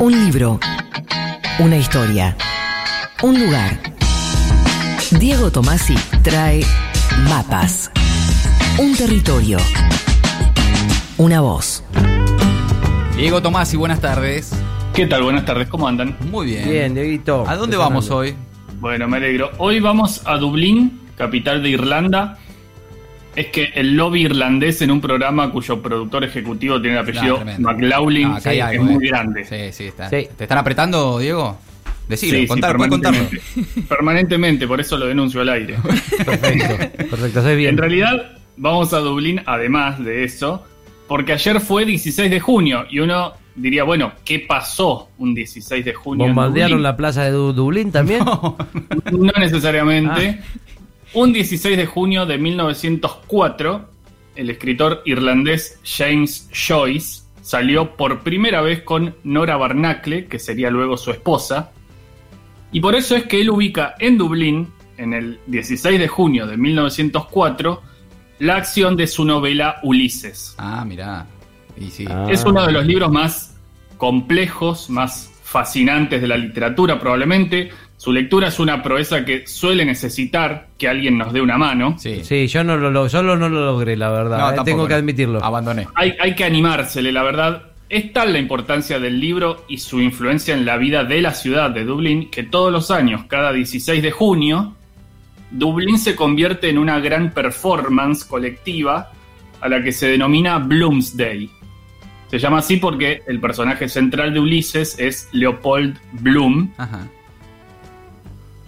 Un libro. Una historia. Un lugar. Diego Tomasi trae mapas. Un territorio. Una voz. Diego Tomasi, buenas tardes. ¿Qué tal? Buenas tardes, ¿cómo andan? Muy bien. Bien, Dieguito. ¿A dónde vamos hoy? Bueno, me alegro. Hoy vamos a Dublín, capital de Irlanda. Es que el lobby irlandés en un programa cuyo productor ejecutivo tiene el apellido Ah, tremendo. McLaughlin Ah, es muy eh. grande. Sí, sí, está. Sí. ¿Te están apretando, Diego? Decilo, Sí, contar, permanentemente. Permanentemente, por eso lo denuncio al aire. Perfecto, perfecto, bien. En realidad, vamos a Dublín además de eso, porque ayer fue 16 de junio y uno diría, bueno, ¿qué pasó un 16 de junio? ¿Bombardearon la plaza de Du- Dublín también? No necesariamente. Un 16 de junio de 1904, el escritor irlandés James Joyce salió por primera vez con Nora Barnacle, que sería luego su esposa. Y por eso es que él ubica en Dublín, en el 16 de junio de 1904, la acción de su novela Ulises. Ah, mirá. Y sí. Ah. Es uno de los libros más complejos, más fascinantes de la literatura probablemente. Su lectura es una proeza que suele necesitar que alguien nos dé una mano. Sí. Sí, yo no lo, solo no lo logré, la verdad. No, eh, tampoco, Tengo que admitirlo. Abandoné. Hay, hay que animársele, la verdad. Es tal la importancia del libro y su influencia en la vida de la ciudad de Dublín que todos los años, cada 16 de junio, Dublín se convierte en una gran performance colectiva a la que se denomina Bloomsday. Se llama así porque el personaje central de Ulises es Leopold Bloom. Ajá.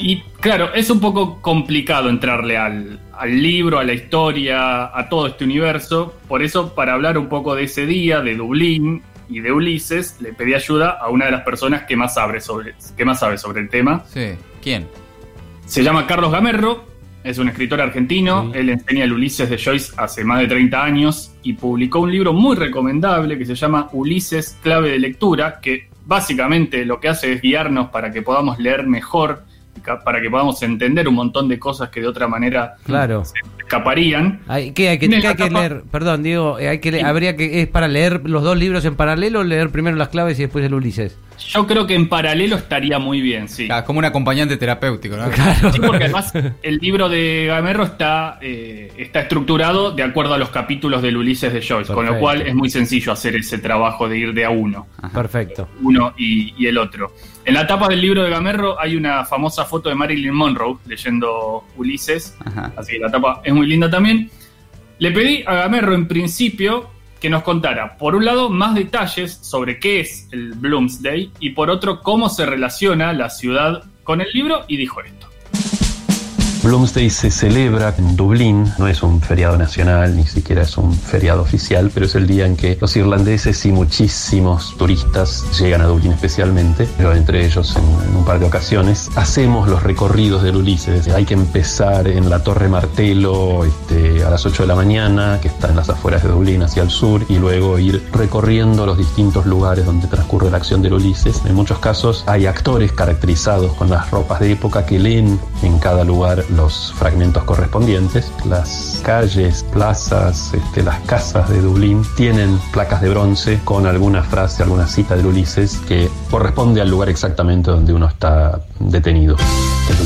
Y claro, es un poco complicado entrarle al, al libro, a la historia, a todo este universo. Por eso, para hablar un poco de ese día, de Dublín y de Ulises, le pedí ayuda a una de las personas que más sabe sobre, que más sabe sobre el tema. Sí. ¿Quién? Se llama Carlos Gamerro, es un escritor argentino. Sí. Él enseña el Ulises de Joyce hace más de 30 años y publicó un libro muy recomendable que se llama Ulises, clave de lectura, que básicamente lo que hace es guiarnos para que podamos leer mejor, para que podamos entender un montón de cosas que de otra manera Claro. se escaparían. Hay, ¿Qué hay que, hay que leer? Perdón, Diego, eh, hay que le- Sí. habría que es para leer los dos libros en paralelo, leer primero las claves y después el Ulises. Yo creo que en paralelo estaría muy bien, sí. Como un acompañante terapéutico, ¿no? Claro. Sí, porque además el libro de Gamerro está, eh, está estructurado de acuerdo a los capítulos del Ulises de Joyce, con lo cual es muy sencillo hacer ese trabajo de ir de a uno, Perfecto. uno y, y el otro. En la tapa del libro de Gamerro hay una famosa foto de Marilyn Monroe leyendo Ulises, Ajá. así que la tapa es muy linda también. Le pedí a Gamerro en principio que nos contara, por un lado, más detalles sobre qué es el Bloomsday y por otro, cómo se relaciona la ciudad con el libro y dijo esto. Bloomsday se celebra en Dublín, no es un feriado nacional, ni siquiera es un feriado oficial, pero es el día en que los irlandeses y muchísimos turistas llegan a Dublín especialmente, pero entre ellos en, en un par de ocasiones. Hacemos los recorridos del Ulises, hay que empezar en la Torre Martelo este, a las 8 de la mañana, que está en las afueras de Dublín hacia el sur, y luego ir recorriendo los distintos lugares donde transcurre la acción del Ulises. En muchos casos hay actores caracterizados con las ropas de época que leen en cada lugar los fragmentos correspondientes. Las calles, plazas, este, las casas de Dublín tienen placas de bronce con alguna frase, alguna cita del Ulises que corresponde al lugar exactamente donde uno está detenido.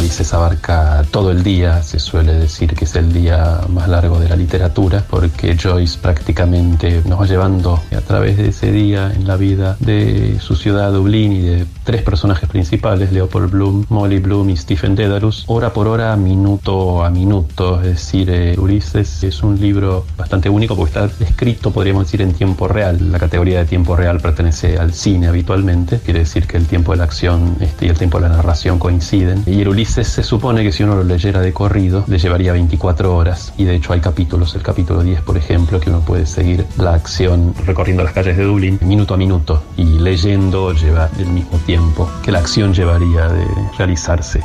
Ulises abarca todo el día, se suele decir que es el día más largo de la literatura, porque Joyce prácticamente nos va llevando a través de ese día en la vida de su ciudad Dublín y de tres personajes principales, Leopold Bloom, Molly Bloom y Stephen Dedalus, hora por hora, minuto a minuto. Es decir, eh, Ulises es un libro bastante único porque está escrito, podríamos decir, en tiempo real. La categoría de tiempo real pertenece al cine habitualmente, quiere decir que el tiempo de la acción este, y el tiempo de la narración coinciden. Y el se supone que si uno lo leyera de corrido, le llevaría 24 horas. Y de hecho hay capítulos, el capítulo 10, por ejemplo, que uno puede seguir la acción recorriendo las calles de Dublín minuto a minuto y leyendo lleva el mismo tiempo que la acción llevaría de realizarse.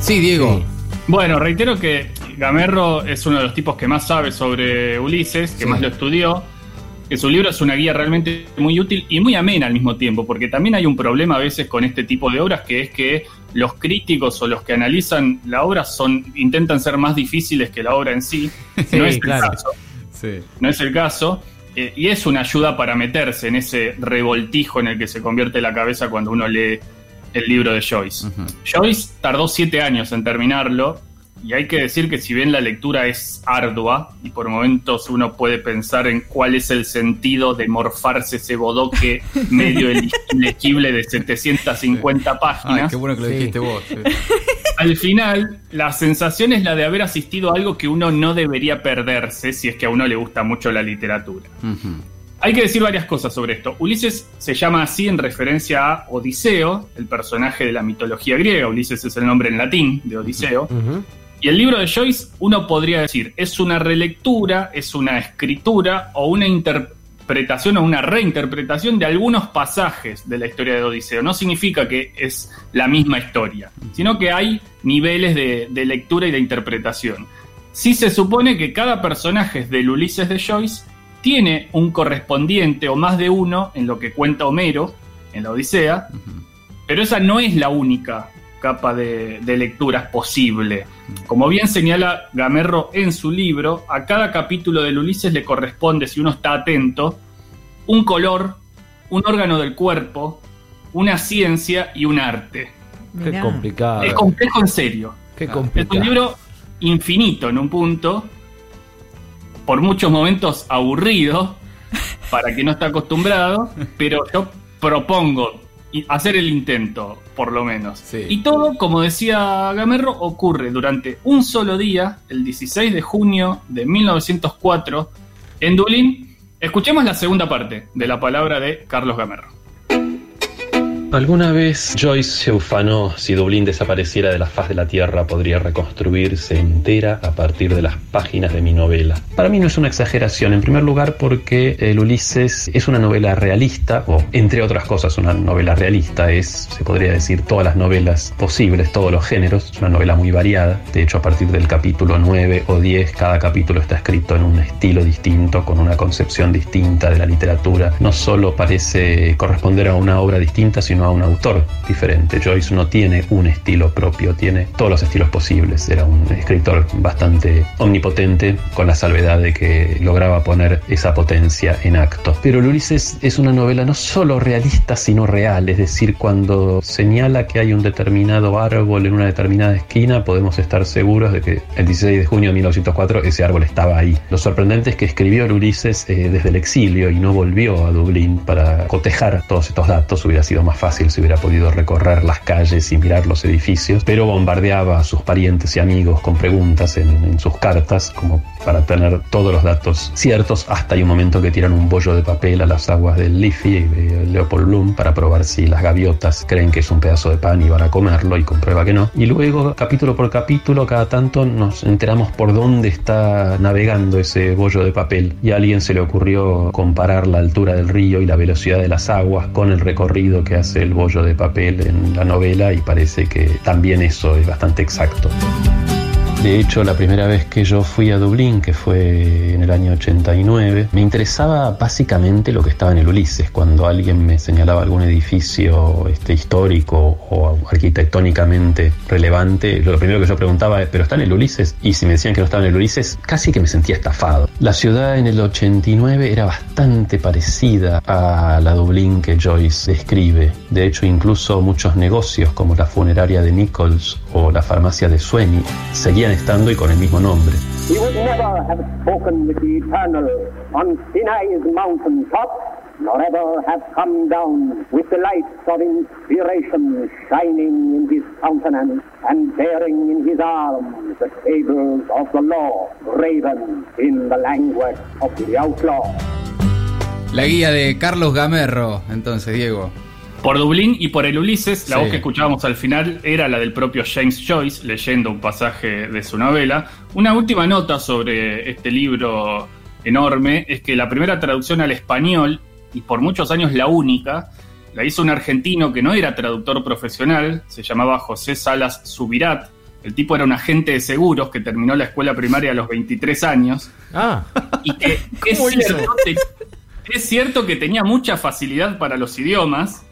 Sí, Diego. Sí. Bueno, reitero que Gamerro es uno de los tipos que más sabe sobre Ulises, que Sí. más lo estudió, que su libro es una guía realmente muy útil y muy amena al mismo tiempo, porque también hay un problema a veces con este tipo de obras, que es que los críticos o los que analizan la obra son intentan ser más difíciles que la obra en sí. Sí, no es claro. el caso. Sí. No es el caso. eh, y es una ayuda para meterse en ese revoltijo en el que se convierte la cabeza cuando uno lee el libro de Joyce. Joyce tardó siete años en terminarlo y hay que decir que si bien la lectura es ardua y por momentos uno puede pensar en cuál es el sentido de morfarse ese bodoque medio ilegible de 750 Ay, páginas, qué bueno que lo Sí. dijiste vos. sí. al final la sensación es la de haber asistido a algo que uno no debería perderse si es que a uno le gusta mucho la literatura. Hay que decir varias cosas sobre esto. Ulises se llama así en referencia a Odiseo, el personaje de la mitología griega. Ulises es el nombre en latín de Odiseo. Y el libro de Joyce, uno podría decir, es una relectura, es una escritura o una interpretación o una reinterpretación de algunos pasajes de la historia de Odiseo. No significa que es la misma historia, sino que hay niveles de, de lectura y de interpretación. Sí se supone que cada personaje del Ulises de Joyce tiene un correspondiente o más de uno en lo que cuenta Homero en la Odisea, pero esa no es la única capa de, de lecturas posible. Como bien señala Gamerro en su libro, a cada capítulo del Ulises le corresponde, si uno está atento, un color, un órgano del cuerpo, una ciencia y un arte. Qué Mirá. complicado. Es complejo en serio. Qué Es Es complicado. un libro infinito en un punto, por muchos momentos aburrido, para quien no está acostumbrado, pero yo propongo hacer el intento, por lo menos. Sí. Y todo, como decía Gamerro, ocurre durante un solo día, el 16 de junio de 1904, en Dublín. Escuchemos la segunda parte de la palabra de Carlos Gamerro. Alguna vez Joyce se ufanó si Dublín desapareciera de la faz de la Tierra podría reconstruirse entera a partir de las páginas de mi novela. Para mí no es una exageración, en primer lugar porque el Ulises es una novela realista, o entre otras cosas una novela realista, es, se podría decir, todas las novelas posibles, todos los géneros, es una novela muy variada, de hecho a partir del capítulo 9 o 10 cada capítulo está escrito en un estilo distinto, con una concepción distinta de la literatura, no solo parece corresponder a una obra distinta, sino a un autor diferente. Joyce no tiene un estilo propio, tiene todos los estilos posibles. Era un escritor bastante omnipotente, con la salvedad de que lograba poner esa potencia en acto. Pero Ulises es una novela no solo realista, sino real. Es decir, cuando señala que hay un determinado árbol en una determinada esquina, podemos estar seguros de que el 16 de junio de 1904 ese árbol estaba ahí. Lo sorprendente es que escribió Ulises eh, desde el exilio y no volvió a Dublín para cotejar todos estos datos. Hubiera sido más fácil si hubiera podido recorrer las calles y mirar los edificios, pero bombardeaba a sus parientes y amigos con preguntas en, en sus cartas, como para tener todos los datos ciertos. Hasta hay un momento que tiran un bollo de papel a las aguas del Liffey y de Leopold Bloom para probar si las gaviotas creen que es un pedazo de pan y van a comerlo y comprueba que no. Y luego, capítulo por capítulo, cada tanto nos enteramos por dónde está navegando ese bollo de papel y a alguien se le ocurrió comparar la altura del río y la velocidad de las aguas con el recorrido que hace el bollo de papel en la novela y parece que también eso es bastante exacto. De hecho, la primera vez que yo fui a Dublín, que fue en el año 89, me interesaba básicamente lo que estaba en el Ulises. Cuando alguien me señalaba algún edificio este, histórico o arquitectónicamente relevante, lo primero que yo preguntaba es, ¿pero está en el Ulises? Y si me decían que no estaba en el Ulises, casi que me sentía estafado. La ciudad en el 89 era bastante parecida a la Dublín que Joyce describe. De hecho, incluso muchos negocios como la funeraria de Nichols o la farmacia de Sweeney seguían estando y con el mismo nombre. He would never have spoken with the Eternal on Sinai's mountain top, nor ever have come down with the lights of inspiration shining in his countenance and bearing in his arms the tables of the law, graven in the language of the outlaw. La guía de Carlos Gamerro, entonces, Diego. Por Dublín y por el Ulises, la Sí. voz que escuchábamos al final era la del propio James Joyce, leyendo un pasaje de su novela. Una última nota sobre este libro enorme es que la primera traducción al español, y por muchos años la única, la hizo un argentino que no era traductor profesional, se llamaba José Salas Subirat. El tipo era un agente de seguros que terminó la escuela primaria a los 23 años Ah, y que es cierto que tenía mucha facilidad para los idiomas.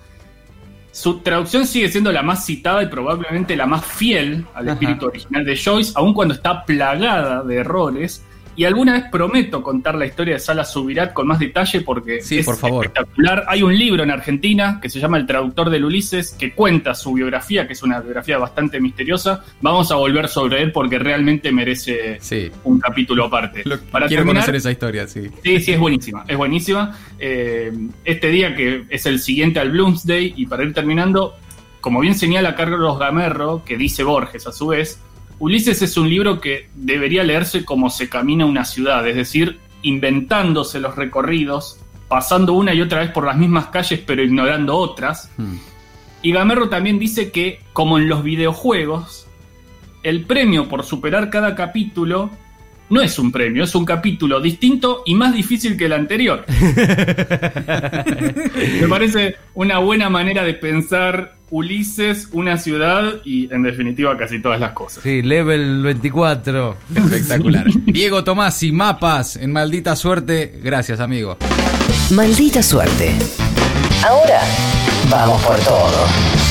Su traducción sigue siendo la más citada y probablemente la más fiel al Ajá. espíritu original de Joyce, aun cuando está plagada de errores. Y alguna vez prometo contar la historia de Sala Subirat con más detalle porque Sí, es por favor. espectacular. Hay un libro en Argentina que se llama El traductor del Ulises que cuenta su biografía, que es una biografía bastante misteriosa. Vamos a volver sobre él porque realmente merece Sí. un capítulo aparte. Lo- Para quiero terminar, conocer esa historia, sí. Sí, sí, es buenísima, es buenísima. Eh, este día que es el siguiente al Bloomsday, y para ir terminando, como bien señala Carlos Gamerro, que dice Borges a su vez, Ulises es un libro que debería leerse como se camina una ciudad, es decir, inventándose los recorridos, pasando una y otra vez por las mismas calles pero ignorando otras. Hmm. Y Gamerro también dice que, como en los videojuegos, el premio por superar cada capítulo no es un premio, es un capítulo distinto y más difícil que el anterior. Me parece una buena manera de pensar Ulises, una ciudad y, en definitiva, casi todas las cosas. Sí, level 24. Espectacular. Diego Tomasi, mapas en maldita suerte. Gracias, amigo. Maldita suerte. Ahora vamos por todo.